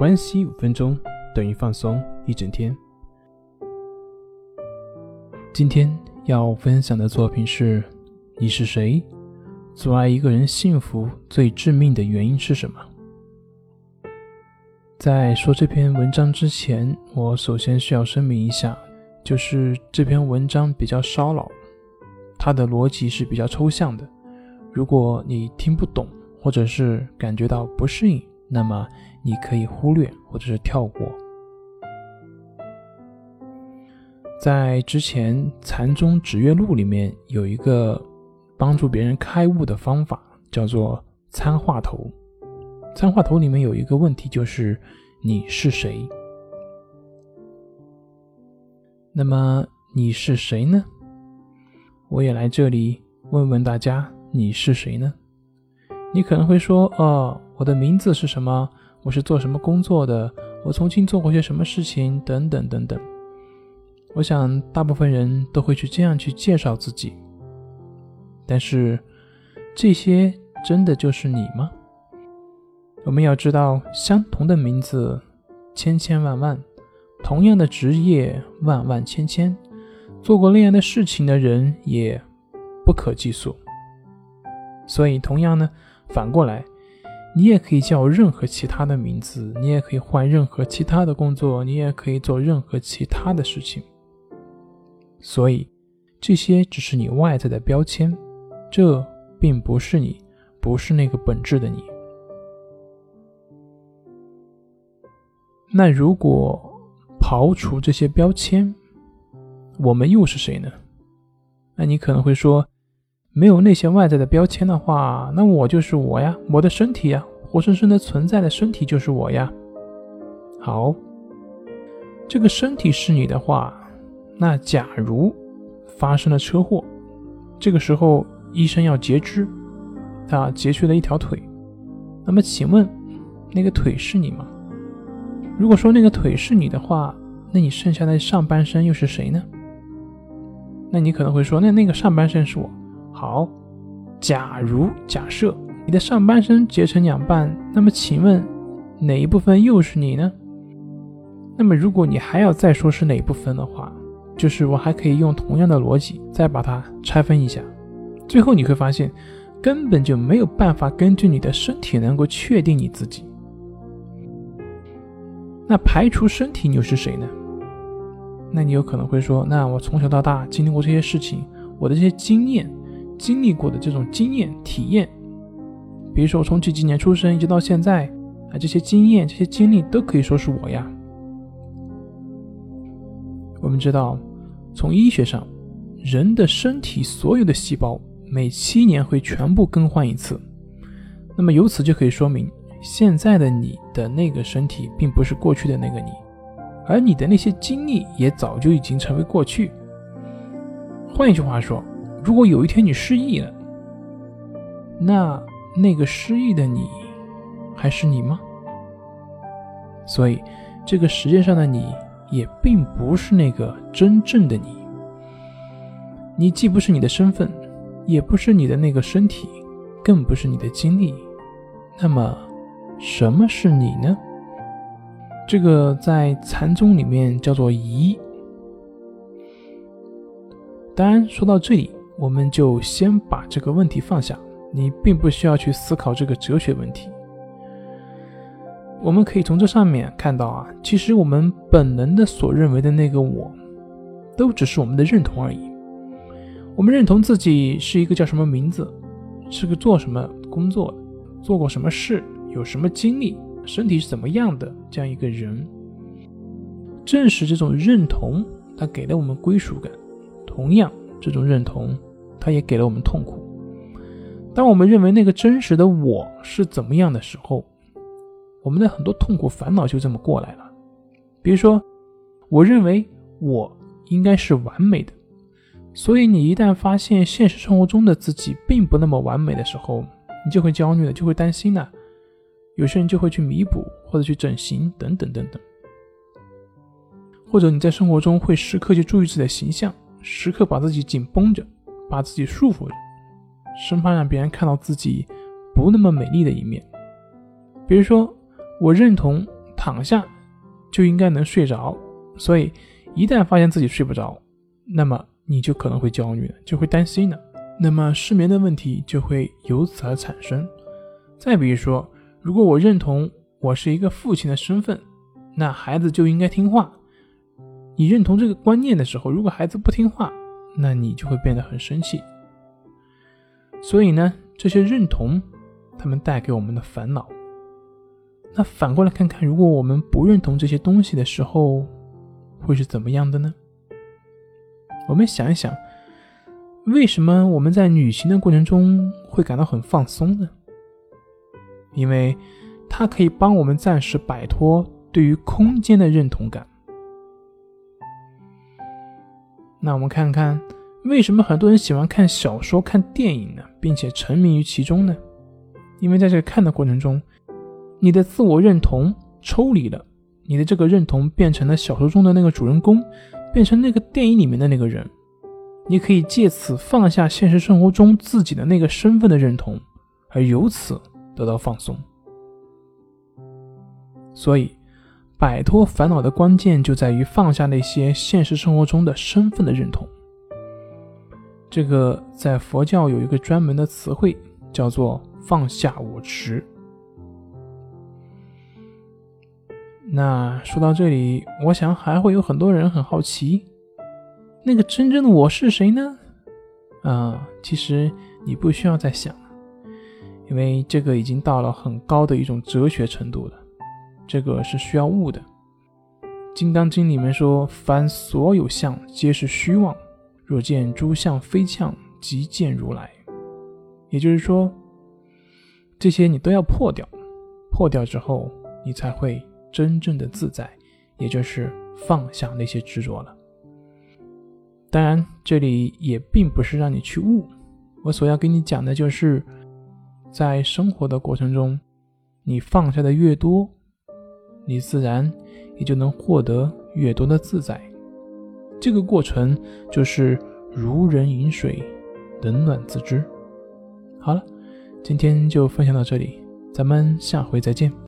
关系五分钟等于放松一整天。今天要分享的作品是：你是谁？阻碍一个人幸福最致命的原因是什么？在说这篇文章之前，我首先需要声明一下，就是这篇文章比较烧脑，它的逻辑是比较抽象的。如果你听不懂，或者是感觉到不适应，那么你可以忽略或者是跳过。在之前《禅宗指月录》里面有一个帮助别人开悟的方法，叫做参话头。参话头里面有一个问题，就是你是谁？那么你是谁呢？我也来这里问问大家，你是谁呢？你可能会说：“哦，我的名字是什么？我是做什么工作的？我曾经做过些什么事情？等等等等。”我想，大部分人都会去这样去介绍自己。但是，这些真的就是你吗？我们要知道，相同的名字千千万万，同样的职业万万千千，做过那样的事情的人也不可计数。所以，同样呢。反过来，你也可以叫任何其他的名字，你也可以换任何其他的工作，你也可以做任何其他的事情。所以，这些只是你外在的标签，这并不是你，不是那个本质的你。那如果刨除这些标签，我们又是谁呢？那你可能会说。没有那些外在的标签的话，那我就是我呀，我的身体呀，活生生的存在的身体就是我呀。好，这个身体是你的话，那假如发生了车祸，这个时候医生要截肢，啊，截去了一条腿，那么请问那个腿是你吗？如果说那个腿是你的话，那你剩下的上半身又是谁呢？那你可能会说，那那个上半身是我。好，假如假设你的上半身截成两半，那么请问哪一部分又是你呢？那么如果你还要再说是哪一部分的话，就是我还可以用同样的逻辑再把它拆分一下，最后你会发现根本就没有办法根据你的身体能够确定你自己。那排除身体，你又是谁呢？那你有可能会说，那我从小到大经历过这些事情，我的这些经验。经历过的这种经验体验，比如说我从几几年出生一直到现在啊，这些经验、这些经历都可以说是我呀。我们知道，从医学上，人的身体所有的细胞每七年会全部更换一次，那么由此就可以说明，现在的你的那个身体并不是过去的那个你，而你的那些经历也早就已经成为过去。换一句话说。如果有一天你失忆了，那那个失忆的你还是你吗？所以，这个世界上的你也并不是那个真正的你。你既不是你的身份，也不是你的那个身体，更不是你的经历。那么，什么是你呢？这个在禅宗里面叫做“疑”。当然，说到这里。我们就先把这个问题放下，你并不需要去思考这个哲学问题。我们可以从这上面看到啊，其实我们本能的所认为的那个我，都只是我们的认同而已。我们认同自己是一个叫什么名字，是个做什么工作，做过什么事，有什么经历，身体是怎么样的这样一个人。正是这种认同，它给了我们归属感。同样，这种认同。它也给了我们痛苦。当我们认为那个真实的我是怎么样的时候，我们的很多痛苦烦恼就这么过来了。比如说，我认为我应该是完美的，所以你一旦发现现实生活中的自己并不那么完美的时候，你就会焦虑了，就会担心了。有些人就会去弥补或者去整形等等等等，或者你在生活中会时刻去注意自己的形象，时刻把自己紧绷着。把自己束缚着，生怕让别人看到自己不那么美丽的一面。比如说，我认同躺下就应该能睡着，所以一旦发现自己睡不着，那么你就可能会焦虑就会担心了，那么失眠的问题就会由此而产生。再比如说，如果我认同我是一个父亲的身份，那孩子就应该听话。你认同这个观念的时候，如果孩子不听话，那你就会变得很生气。所以呢，这些认同，他们带给我们的烦恼。那反过来看看，如果我们不认同这些东西的时候，会是怎么样的呢？我们想一想，为什么我们在旅行的过程中会感到很放松呢？因为它可以帮我们暂时摆脱对于空间的认同感。那我们看看，为什么很多人喜欢看小说、看电影呢，并且沉迷于其中呢？因为在这看的过程中，你的自我认同抽离了，你的这个认同变成了小说中的那个主人公，变成那个电影里面的那个人，你可以借此放下现实生活中自己的那个身份的认同，而由此得到放松。所以。摆脱烦恼的关键就在于放下那些现实生活中的身份的认同。这个在佛教有一个专门的词汇，叫做“放下我执”。那说到这里，我想还会有很多人很好奇，那个真正的我是谁呢？啊，其实你不需要再想了，因为这个已经到了很高的一种哲学程度了。这个是需要悟的，《金刚经》里面说：“凡所有相，皆是虚妄。若见诸相非相，即见如来。”也就是说，这些你都要破掉，破掉之后，你才会真正的自在，也就是放下那些执着了。当然，这里也并不是让你去悟，我所要跟你讲的就是，在生活的过程中，你放下的越多。你自然也就能获得越多的自在，这个过程就是如人饮水，冷暖自知。好了，今天就分享到这里，咱们下回再见。